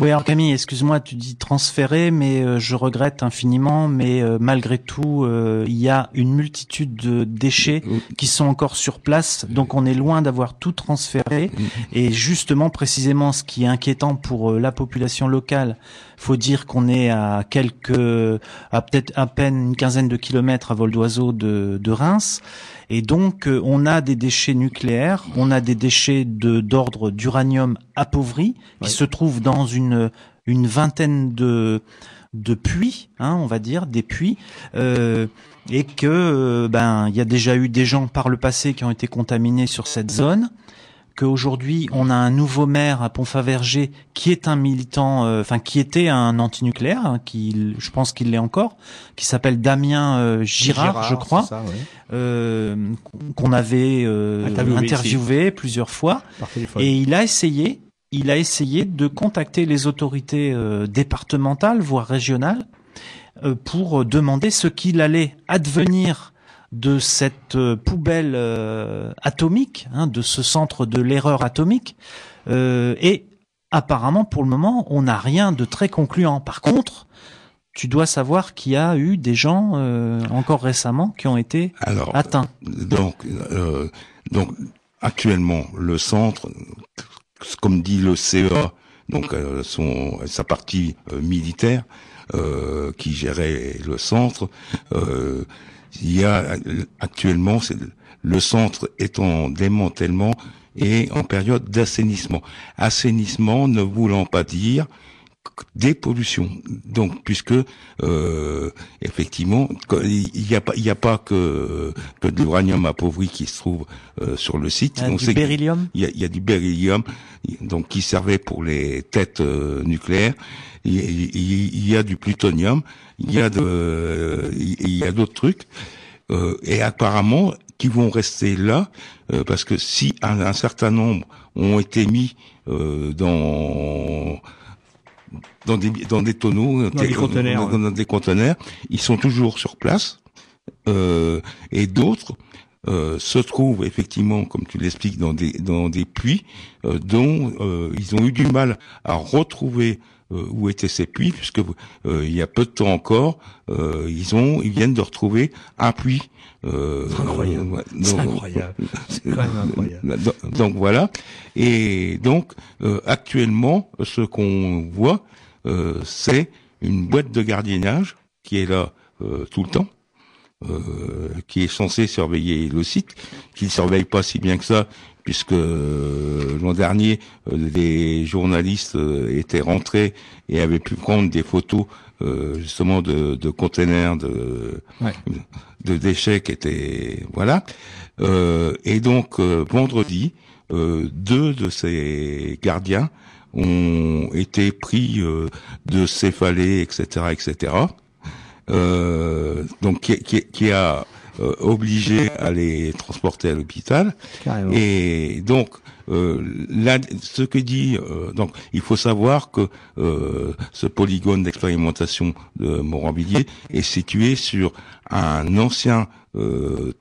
Oui, alors Camille, excuse-moi, tu dis transférer, mais euh, je regrette infiniment, mais malgré tout, il y a une multitude de déchets qui sont encore sur place, donc on est loin d'avoir tout transféré, et justement, précisément, ce qui est inquiétant pour la population locale, faut dire qu'on est à quelques, à peut-être à peine une quinzaine de kilomètres à vol d'oiseau de, de Reims. Et donc, euh, on a des déchets nucléaires, on a des déchets de d'ordre d'uranium appauvri qui se trouvent dans une une vingtaine de de puits, hein, on va dire, des puits, euh, et que euh, ben il y a déjà eu des gens par le passé qui ont été contaminés sur cette zone qu'aujourd'hui on a un nouveau maire à Pont-Faverger qui est un militant, euh, enfin qui était un antinucléaire, hein, qui je pense qu'il l'est encore, qui s'appelle Damien euh, Girard, je crois, euh, qu'on avait interviewé, plusieurs fois, et il a essayé, il a essayé de contacter les autorités départementales voire régionales pour demander ce qu'il allait advenir de cette euh, poubelle euh, atomique, hein, de ce centre de l'erreur atomique. Euh, et apparemment, pour le moment, on n'a rien de très concluant. Par contre, tu dois savoir qu'il y a eu des gens encore récemment qui ont été atteints. Donc, donc actuellement, le centre, comme dit le CEA, donc son, sa partie militaire, qui gérait le centre, il y a actuellement le centre est en démantèlement et en période d'assainissement. Assainissement ne voulant pas dire dépollution. Donc, puisque euh, effectivement, il n'y a pas, il y a pas que que de l'uranium appauvri qui se trouve euh, sur le site. Il y a du beryllium. Il y a, il y a, du beryllium, donc qui servait pour les têtes euh, nucléaires. Il, il, y a du plutonium il y a de, il y a d'autres trucs, euh, et apparemment qui vont rester là, euh, parce que si un, certain nombre ont été mis euh, dans dans des dans des tonneaux, dans, des, conteneurs, dans, des conteneurs, ils sont toujours sur place, et d'autres se trouvent effectivement, comme tu l'expliques, dans des dans des puits dont ils ont eu du mal à retrouver euh, où étaient ces puits, puisque euh, il y a peu de temps encore, euh, ils ont, ils viennent de retrouver un puits. incroyable. C'est incroyable. C'est incroyable. Donc, voilà. Et donc actuellement, ce qu'on voit, c'est une boîte de gardiennage qui est là tout le temps. qui est censé surveiller le site, qui ne surveille pas si bien que ça, puisque euh, l'an dernier, les euh, journalistes euh, étaient rentrés et avaient pu prendre des photos justement de, de containers de, de déchets qui étaient voilà. et donc vendredi, deux de ces gardiens ont été pris de céphalées, etc., etc. donc qui, qui, qui a euh, obligé à les transporter à l'hôpital. Et donc, euh, là, ce que dit, euh, donc, il faut savoir que euh, ce polygone d'expérimentation de Montrambillier est situé sur un ancien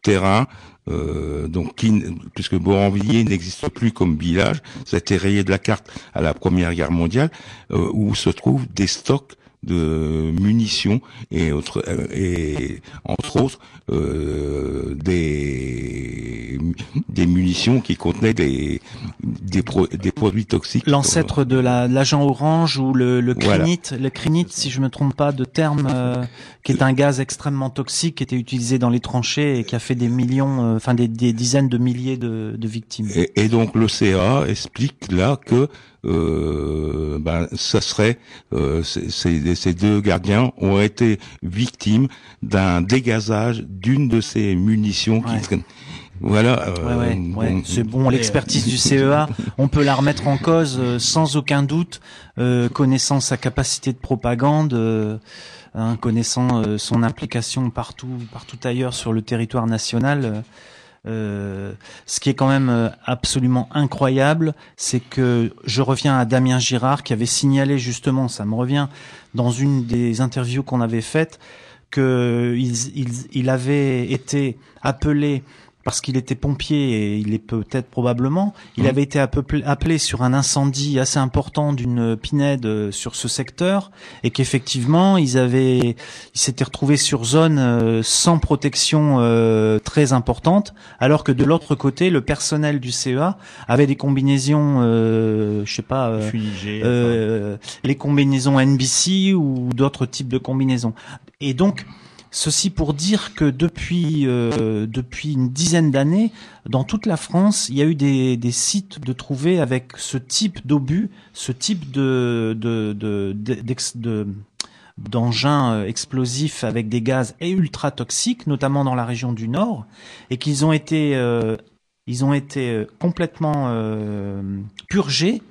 terrain euh, donc qui, puisque Moranvilliers n'existe plus comme village, ça a été rayé de la carte à la Première Guerre mondiale, où se trouvent des stocks de munitions et, autres, et entre autres euh, des des munitions qui contenaient des des, des produits toxiques. L'ancêtre de l'agent orange ou le, le crinite, le crinite, si je me trompe pas de terme, euh, qui est un gaz extrêmement toxique, qui était utilisé dans les tranchées et qui a fait des millions, euh, enfin des, des, dizaines de milliers de, de victimes. Et, et donc l'OCA explique là que euh, ben, ça serait euh, ces deux gardiens ont été victimes d'un dégazage d'une de ces munitions qui voilà. Euh, c'est bon, l'expertise du CEA, on peut la remettre en cause euh, sans aucun doute, euh, connaissant sa capacité de propagande, hein, connaissant son implication partout, partout ailleurs sur le territoire national. Euh, ce qui est quand même euh, absolument incroyable, c'est que je reviens à Damien Girard qui avait signalé justement, ça me revient, dans une des interviews qu'on avait faites, qu'il il avait été appelé parce qu'il était pompier et il est peut-être probablement, il mmh. avait été appelé sur un incendie assez important d'une pinède euh, sur ce secteur et qu'effectivement ils avaient, ils s'étaient retrouvés sur zone euh, sans protection euh, très importante, alors que de l'autre côté le personnel du CEA avait des combinaisons, euh, je sais pas, euh, les combinaisons NBC ou d'autres types de combinaisons. Et donc Ceci pour dire que depuis euh, depuis une dizaine d'années, dans toute la France, il y a eu des, sites de trouver avec ce type d'obus, ce type de de de, de, d'engins euh, explosifs avec des gaz et ultra toxiques, notamment dans la région du Nord, et qu'ils ont été euh, ils ont été complètement purgés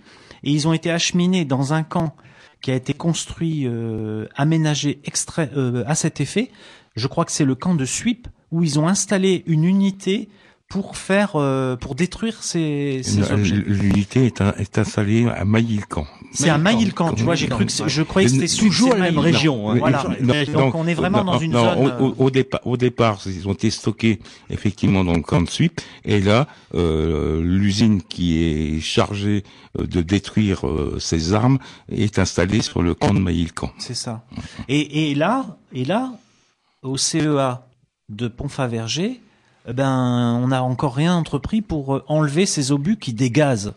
et ils ont été acheminés dans un camp qui a été construit, euh, aménagé euh, à cet effet. Je crois que c'est le camp de Suip où ils ont installé une unité pour faire, euh, pour détruire ces, ces objets. L'unité est, est, installée à Maïlcan. C'est à Maïlcan, tu vois. J'ai cru que je croyais que c'était toujours la même région. Hein. Voilà. donc, on est vraiment dans une zone. Au, au, départ, au départ, ils ont été stockés effectivement dans le camp de Suip, et là, euh, l'usine qui est chargée euh, de détruire euh, ces armes est installée sur le camp de Maïlcan. C'est ça. Et, et là, et là, au CEA de Pont-Faverger ben, on n'a encore rien entrepris pour euh, enlever ces obus qui dégazent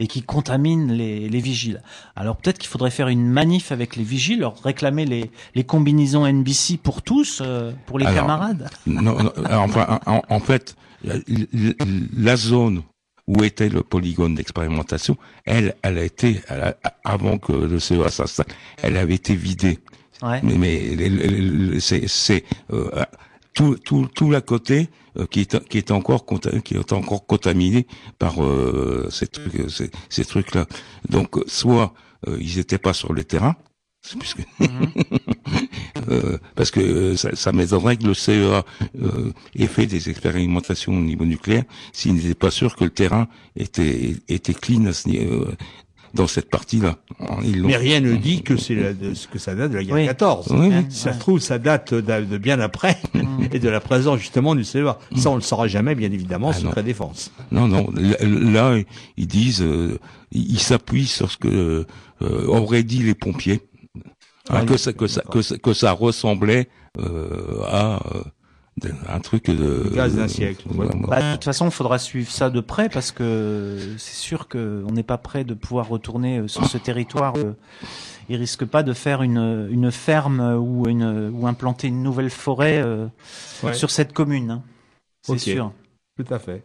et qui contaminent les, les vigiles. Alors peut-être qu'il faudrait faire une manif avec les vigiles, leur réclamer les, les combinaisons NBC pour tous, euh, pour les camarades. Non, enfin, en, fait, la zone où était le polygone d'expérimentation, elle, elle a été, avant que le CEA s'installe, elle avait été vidée. Ouais. Mais, mais c'est euh, tout, tout, tout l'à côté euh, qui est qui est encore qui est encore contaminé par euh, ces trucs euh, ces, ces trucs là. Donc soit ils n'étaient pas sur le terrain, mhm. parce que ça, ça m'étonnerait que le CEA ait fait des expérimentations au niveau nucléaire s'il n'était pas sûr que le terrain était était clean à ce, dans cette partie-là. Mais rien ne dit que c'est que ça date de la guerre 14. Si ça se trouve, ça date de, bien après mm. et de la présence justement du CEA. Ça, on le saura jamais, bien évidemment, ah, la défense. Non, non. Là, ils disent, euh, ils s'appuient sur ce que euh, auraient dit les pompiers, hein, que ça, que ça, que ça, que ça ressemblait euh, à un truc de gaz d'un siècle. Bah, de toute façon, il faudra suivre ça de près parce que c'est sûr qu'on n'est pas prêt de pouvoir retourner euh, sur ce territoire. Euh, il risque pas de faire une, une ferme ou une ou implanter une nouvelle forêt euh, sur cette commune. Hein. C'est sûr. Tout à fait.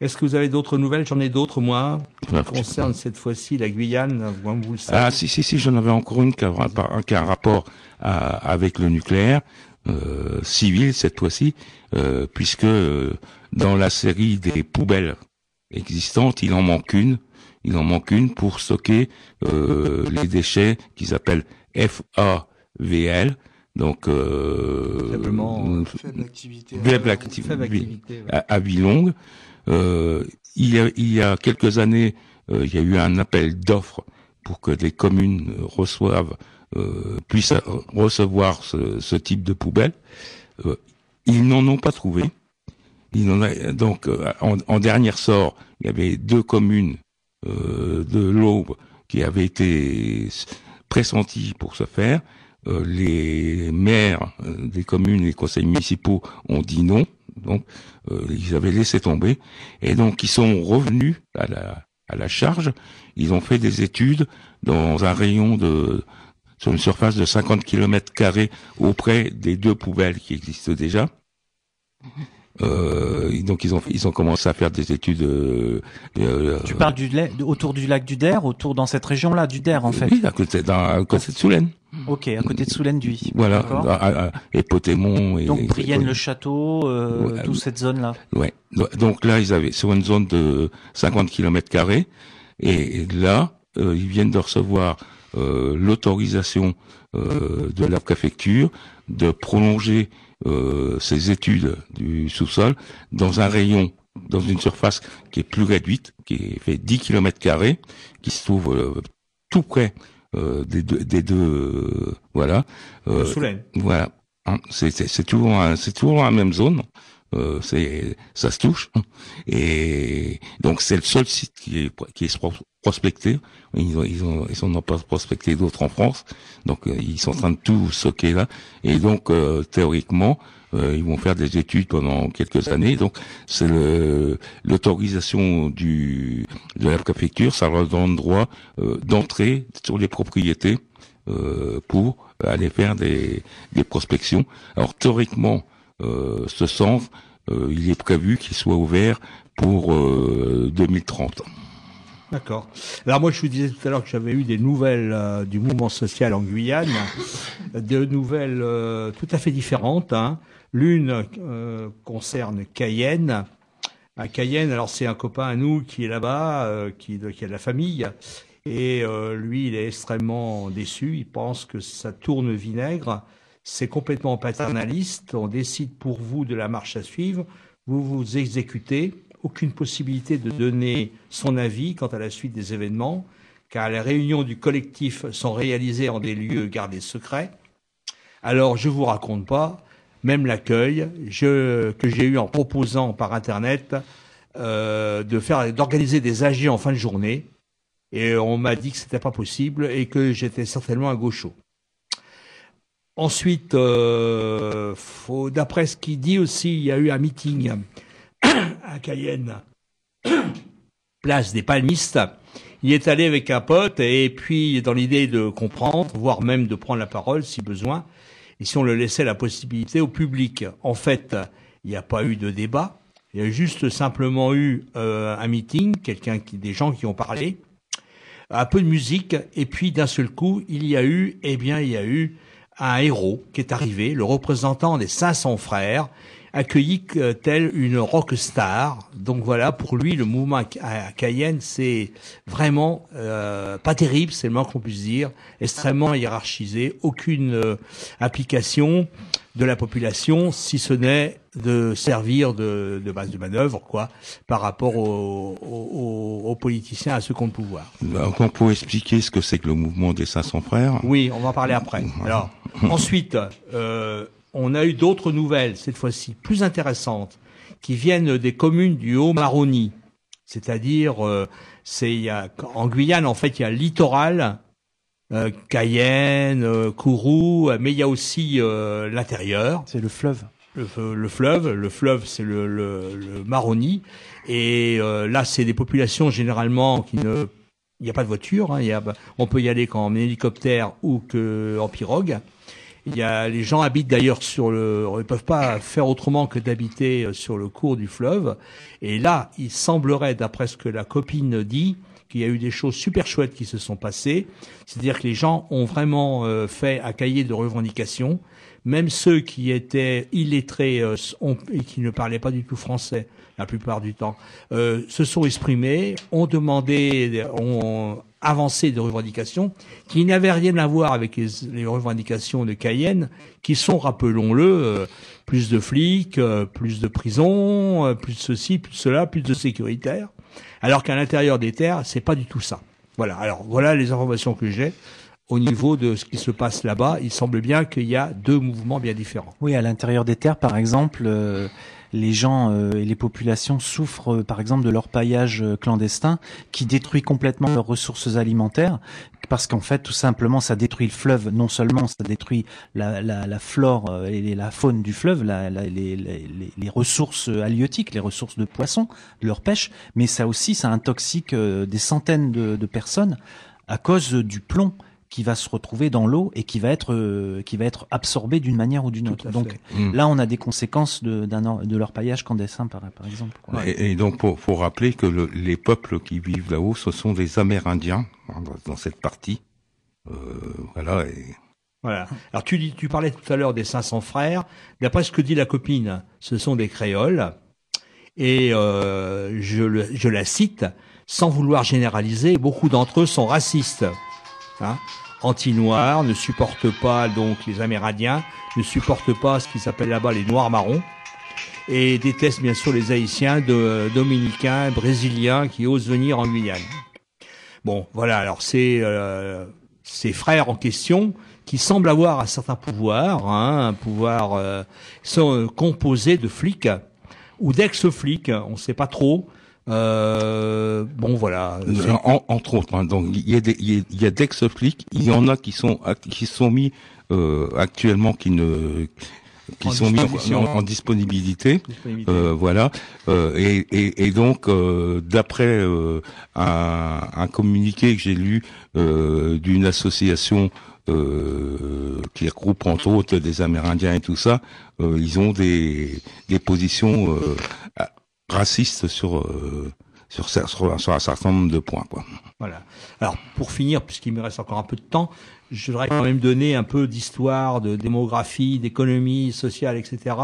Est-ce que vous avez d'autres nouvelles? J'en ai d'autres, moi, qui concernent cette fois-ci la Guyane, vous le savez. Ah, si, si, si, j'en avais encore une qui a, un rapport avec le nucléaire. Euh, civile cette fois-ci, euh, puisque euh, dans la série des poubelles existantes, il en manque une. Il en manque une pour stocker les déchets qu'ils appellent FAVL, donc euh, faible activité, à, vie longue. il, y a, il y a quelques années, il y a eu un appel d'offres pour que des communes reçoivent euh, puissent recevoir ce, type de poubelle. Euh, ils n'en ont pas trouvé. Ils en donc, euh, en, en, dernier sort, il y avait deux communes de l'Aube qui avaient été pressenties pour ce faire. les maires des communes, les conseils municipaux ont dit non, donc ils avaient laissé tomber, et donc ils sont revenus à la, à la charge. Ils ont fait des études dans un rayon de sur une surface de 50 km carrés auprès des deux poubelles qui existent déjà. Euh, donc ils ont ils ont commencé à faire des études. Euh, euh tu parles du autour du lac du Der, autour dans cette région-là du Der en fait. Oui, à côté, dans, à côté de Soulaine. Ok, à côté de Soulaine d'Uy. Voilà, et Potémon. Et, donc Brienne le château, toute cette zone-là. Ouais. Donc là ils avaient sur une zone de 50 km carrés et là ils viennent de recevoir l'autorisation de la préfecture de prolonger euh, ses études du sous-sol dans un rayon, dans une surface qui est plus réduite, qui fait 10 km carrés, qui se trouve euh, tout près euh, des deux, des deux voilà. Voilà. Hein, c'est toujours c'est toujours la même zone. Euh, c'est ça se touche et donc c'est le seul site qui est qui est prospecté ils ont ils ont ils ont pas prospecté d'autres en France. Donc euh, ils sont en train de tout stocker là. Et donc euh, théoriquement ils vont faire des études pendant quelques années. Donc c'est l'autorisation du de la préfecture. Ça leur donne droit d'entrer sur les propriétés pour aller faire des des prospections. Alors théoriquement euh, ce centre, euh, il est prévu qu'il soit ouvert pour 2030. Euh, D'accord. Alors moi, je vous disais tout à l'heure que j'avais eu des nouvelles du mouvement social en Guyane, de nouvelles tout à fait différentes. Hein. L'une concerne Cayenne. À Cayenne, alors c'est un copain à nous qui est là-bas, qui, qui, a de la famille, et lui, il est extrêmement déçu. Il pense que ça tourne vinaigre c'est complètement paternaliste. On décide pour vous de la marche à suivre. Vous vous exécutez. Aucune possibilité de donner son avis quant à la suite des événements, car les réunions du collectif sont réalisées en des lieux gardés secrets. Alors, je vous raconte pas, même l'accueil que j'ai eu en proposant par Internet euh, de d'organiser des AG en fin de journée. Et on m'a dit que c'était pas possible et que j'étais certainement un gaucho. Ensuite, euh, d'après ce qu'il dit aussi, il y a eu un meeting à Cayenne, place des palmistes. Il est allé avec un pote et puis dans l'idée de comprendre, voire même de prendre la parole si besoin, et si on le laissait la possibilité au public. En fait, il n'y a pas eu de débat, il y a juste simplement eu euh, un meeting, quelqu'un des gens qui ont parlé, un peu de musique, et puis d'un seul coup, il y a eu, eh bien, il y a eu un héros qui est arrivé, le représentant des 500 frères, accueilli tel une rock star. Donc voilà, pour lui, le mouvement à Cayenne, c'est vraiment euh, pas terrible, c'est le moins qu'on puisse dire, extrêmement hiérarchisé, aucune euh, application de la population, si ce n'est de servir de, de, base de manœuvre, quoi, par rapport aux, aux, aux politiciens, à ceux qui ont le pouvoir. Donc on peut expliquer ce que c'est que le mouvement des 500 frères? Oui, on va en parler après. Alors, ensuite, euh, on a eu d'autres nouvelles, cette fois-ci plus intéressantes, qui viennent des communes du Haut-Maroni. C'est-à-dire, euh, c'est en Guyane, en fait, il y a littoral, euh, Cayenne, euh, Kourou, mais il y a aussi euh, l'intérieur. C'est le fleuve. Le, fleuve, le fleuve, c'est le, le, le, Maroni, et là, c'est des populations généralement qui ne, il n'y a pas de voiture, hein, y a, on peut y aller qu'en hélicoptère ou que en pirogue. Il y a, les gens habitent d'ailleurs sur le, ils peuvent pas faire autrement que d'habiter sur le cours du fleuve. Et là, il semblerait, d'après ce que la copine dit, qu'il y a eu des choses super chouettes qui se sont passées. C'est-à-dire que les gens ont vraiment euh, fait un cahier de revendications. Même ceux qui étaient illettrés euh, et qui ne parlaient pas du tout français la plupart du temps, euh, se sont exprimés, ont demandé, ont avancé des revendications qui n'avaient rien à voir avec les, revendications de Cayenne, qui sont, rappelons-le, plus de flics, plus de prisons, plus de ceci, plus de cela, plus de sécuritaire. Alors qu'à l'intérieur des terres, c'est pas du tout ça. Voilà. Alors voilà les informations que j'ai. Au niveau de ce qui se passe là-bas, il semble bien qu'il y a deux mouvements bien différents. Oui, à l'intérieur des terres, par exemple, euh, les gens euh, et les populations souffrent, euh, par exemple, de leur paillage clandestin qui détruit complètement leurs ressources alimentaires, parce qu'en fait, tout simplement, ça détruit le fleuve. Non seulement ça détruit la, la, la flore et la faune du fleuve, la, les, les, les, ressources halieutiques, les ressources de poissons, de leur pêche, mais ça aussi, ça intoxique des centaines de, de personnes à cause du plomb qui va se retrouver dans l'eau et qui va être euh, qui va être absorbé d'une manière ou d'une autre. Donc mm. là, on a des conséquences de, de leur paillage clandestin, par, par exemple. Et, donc, pour, faut rappeler que les peuples qui vivent là-haut, ce sont des Amérindiens dans, cette partie. Euh, voilà. Et... Voilà. Alors tu dis, tu parlais tout à l'heure des 500 frères. D'après ce que dit la copine, ce sont des créoles. Et euh, je, je la cite, sans vouloir généraliser, beaucoup d'entre eux sont racistes. Hein? Anti-noirs, ne supportent pas donc les Amérindiens, ne supportent pas ce qui s'appelle là-bas les Noirs marrons, et détestent bien sûr les Haïtiens, Dominicains, Brésiliens qui osent venir en Guyane. Bon, voilà, alors c'est euh, ces frères en question qui semblent avoir un certain pouvoir, hein, un pouvoir euh, sont composés de flics ou d'ex-flics, on ne sait pas trop, euh, bon voilà. entre autres, hein, donc il y a des, il y a, d'ex-flics, il y en a qui sont qui sont mis euh, actuellement qui ne qui sont mis en, disponibilité, Euh, voilà. Euh, et, et, et, donc, euh, d'après euh, un, un, communiqué que j'ai lu d'une association qui regroupe entre autres des Amérindiens et tout ça, ils ont des, des positions raciste sur, euh, sur, sur, un certain nombre de points. Quoi. Voilà. Alors, pour finir, puisqu'il me reste encore un peu de temps, je voudrais quand même donner un peu d'histoire, de démographie, d'économie sociale, etc.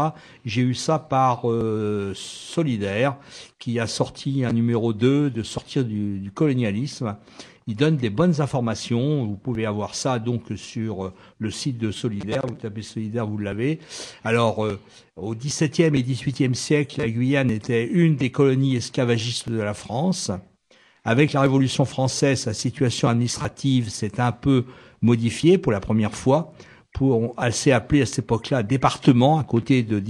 J'ai eu ça par euh, Solidaire, qui a sorti un numéro 2 de sortir du colonialisme. Il donne des bonnes informations. Vous pouvez avoir ça donc sur euh, le site de Solidaire. Vous tapez Solidaire, vous l'avez. Alors, euh, au XVIIe et XVIIIe siècle, la Guyane était une des colonies esclavagistes de la France. Avec la Révolution française, sa situation administrative s'est un peu modifiée pour la première fois. Pour, elle s'est appelée à cette époque-là département à côté de,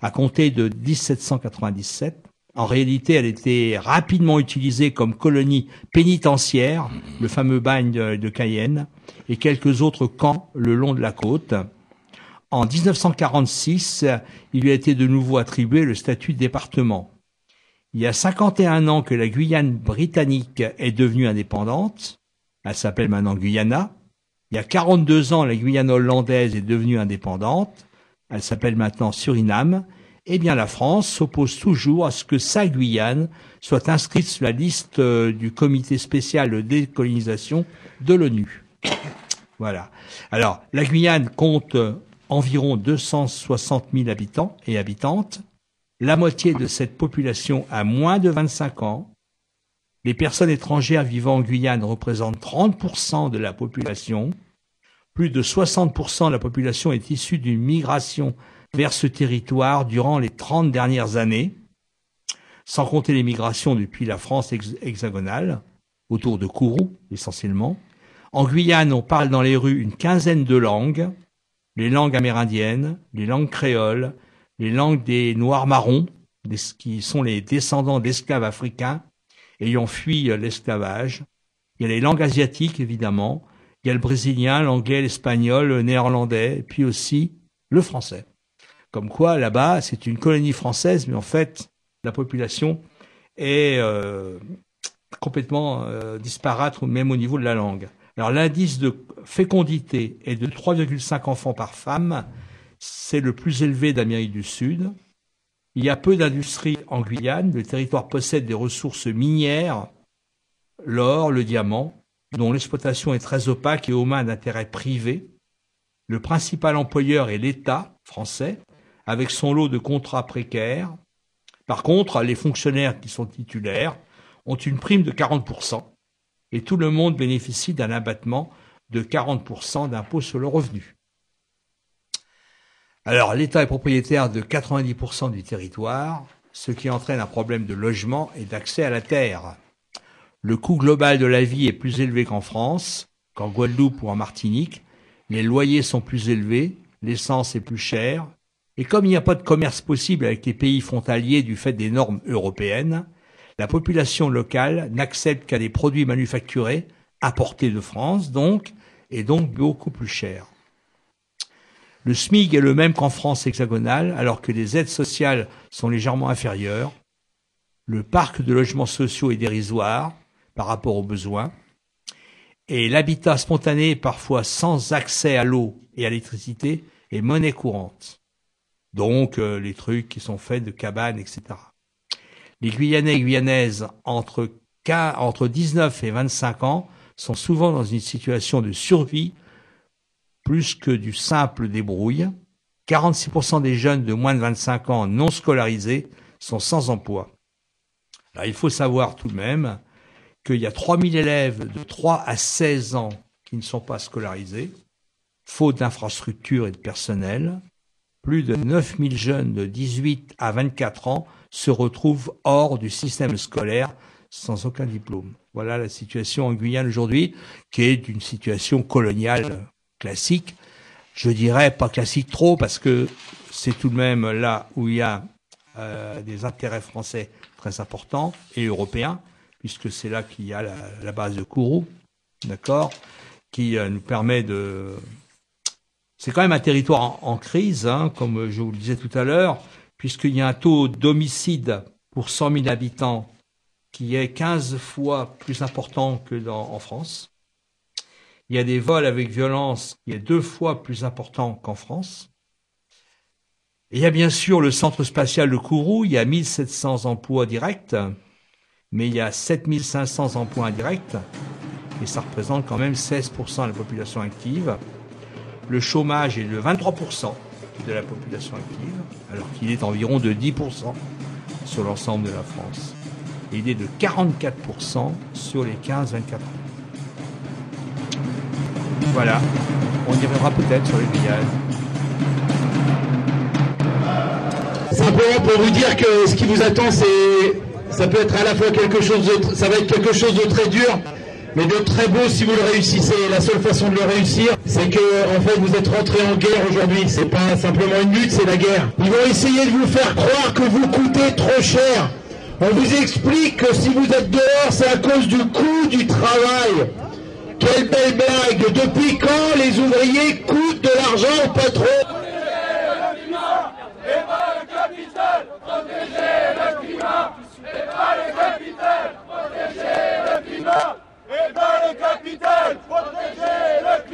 à compter de 1797. En réalité, elle était rapidement utilisée comme colonie pénitentiaire, le fameux bagne de, Cayenne, et quelques autres camps le long de la côte. En 1946, il lui a été de nouveau attribué le statut de département. Il y a 51 ans que la Guyane britannique est devenue indépendante. Elle s'appelle maintenant Guyana. Il y a 42 ans, la Guyane hollandaise est devenue indépendante. Elle s'appelle maintenant Suriname eh bien la France s'oppose toujours à ce que sa Guyane soit inscrite sur la liste euh, du comité spécial de décolonisation de l'ONU. Voilà. Alors, la Guyane compte euh, environ 260 000 habitants et habitantes. La moitié de cette population a moins de 25 ans. Les personnes étrangères vivant en Guyane représentent 30% de la population. Plus de 60% de la population est issue d'une migration vers ce territoire durant les 30 dernières années, sans compter les migrations depuis la France hexagonale, autour de Kourou essentiellement. En Guyane, on parle dans les rues une quinzaine de langues, les langues amérindiennes, les langues créoles, les langues des Noirs marrons, qui sont les descendants d'esclaves africains ayant fui l'esclavage. Il y a les langues asiatiques, évidemment. Il y a le brésilien, l'anglais, l'espagnol, le néerlandais, puis aussi le français. Comme quoi, là-bas, c'est une colonie française, mais en fait, la population est euh, complètement euh, disparate, même au niveau de la langue. Alors l'indice de fécondité est de 3,5 enfants par femme, c'est le plus élevé d'Amérique du Sud. Il y a peu d'industrie en Guyane, le territoire possède des ressources minières, l'or, le diamant, dont l'exploitation est très opaque et aux mains d'intérêts privés. Le principal employeur est l'État français, avec son lot de contrats précaires. Par contre, les fonctionnaires qui sont titulaires ont une prime de 40% et tout le monde bénéficie d'un abattement de 40% d'impôt sur le revenu. Alors, l'État est propriétaire de 90% du territoire, ce qui entraîne un problème de logement et d'accès à la terre. Le coût global de la vie est plus élevé qu'en France. qu'en Guadeloupe ou en Martinique. Les loyers sont plus élevés, l'essence est plus chère, et comme il n'y a pas de commerce possible avec les pays frontaliers du fait des normes européennes, la population locale n'accepte qu'à des produits manufacturés, apportés de France donc, et donc beaucoup plus chers. Le SMIC est le même qu'en France hexagonale, alors que les aides sociales sont légèrement inférieures. Le parc de logements sociaux est dérisoire par rapport aux besoins. Et l'habitat spontané, parfois sans accès à l'eau et à l'électricité, est monnaie courante. Donc euh, les trucs qui sont faits de cabanes, etc. Les Guyanais et Guyanaises entre, entre 19 et 25 ans sont souvent dans une situation de survie plus que du simple débrouille. 46% des jeunes de moins de 25 ans non scolarisés sont sans emploi. Il faut savoir tout de même qu'il y a 3000 élèves de 3 à 16 ans qui ne sont pas scolarisés, faute d'infrastructures et de personnel. Plus de 9000 jeunes de 18 à 24 ans se retrouvent hors du système scolaire sans aucun diplôme. Voilà la situation en Guyane aujourd'hui, qui est une situation coloniale classique. Je dirais pas classique trop parce que c'est tout de même là où il y a euh, des intérêts français très importants et européens, puisque c'est là qu'il y a la, base de Kourou, d'accord, qui euh, nous permet de. C'est quand même un territoire en, crise, hein, comme je vous le disais tout à l'heure, puisqu'il y a un taux d'homicide pour 100 000 habitants qui est 15 fois plus important que en France. Il y a des vols avec violence qui est deux fois plus important qu'en France. il y a bien sûr le centre spatial de Kourou, il y a 1700 emplois directs, mais il y a 7500 emplois indirects, et ça représente quand même 16% de la population active. Le chômage est de 23% de la population active, alors qu'il est environ de 10% sur l'ensemble de la France. Et il est de 44% sur les 15-24 ans. Voilà, on y reviendra peut-être sur les Guyane. Simplement pour vous dire que ce qui vous attend, c'est, ça peut être à la fois quelque chose de, ça va être quelque chose de très dur, mais de très beau si vous le réussissez. La seule façon de le réussir, c'est que en fait vous êtes rentré en guerre aujourd'hui. C'est pas simplement une lutte, c'est la guerre. Ils vont essayer de vous faire croire que vous coûtez trop cher. On vous explique que si vous êtes dehors, c'est à cause du coût du travail. Quelle belle blague Depuis quand les ouvriers coûtent de l'argent au patron le climat et pas le capital Protéger le climat et pas le capital Protéger le climat et pas le capital Protéger le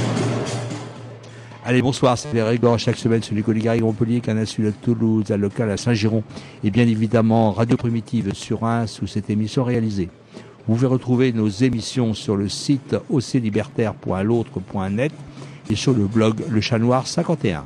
Allez, bonsoir, c'est les chaque semaine sur les Coligari Montpellier, Canal Sud à Toulouse, à local à Saint-Giron et bien évidemment Radio Primitive sur un sous cette émission réalisée. Vous pouvez retrouver nos émissions sur le site oclibertaire.l'autre.net et sur le blog Le Chat Noir 51.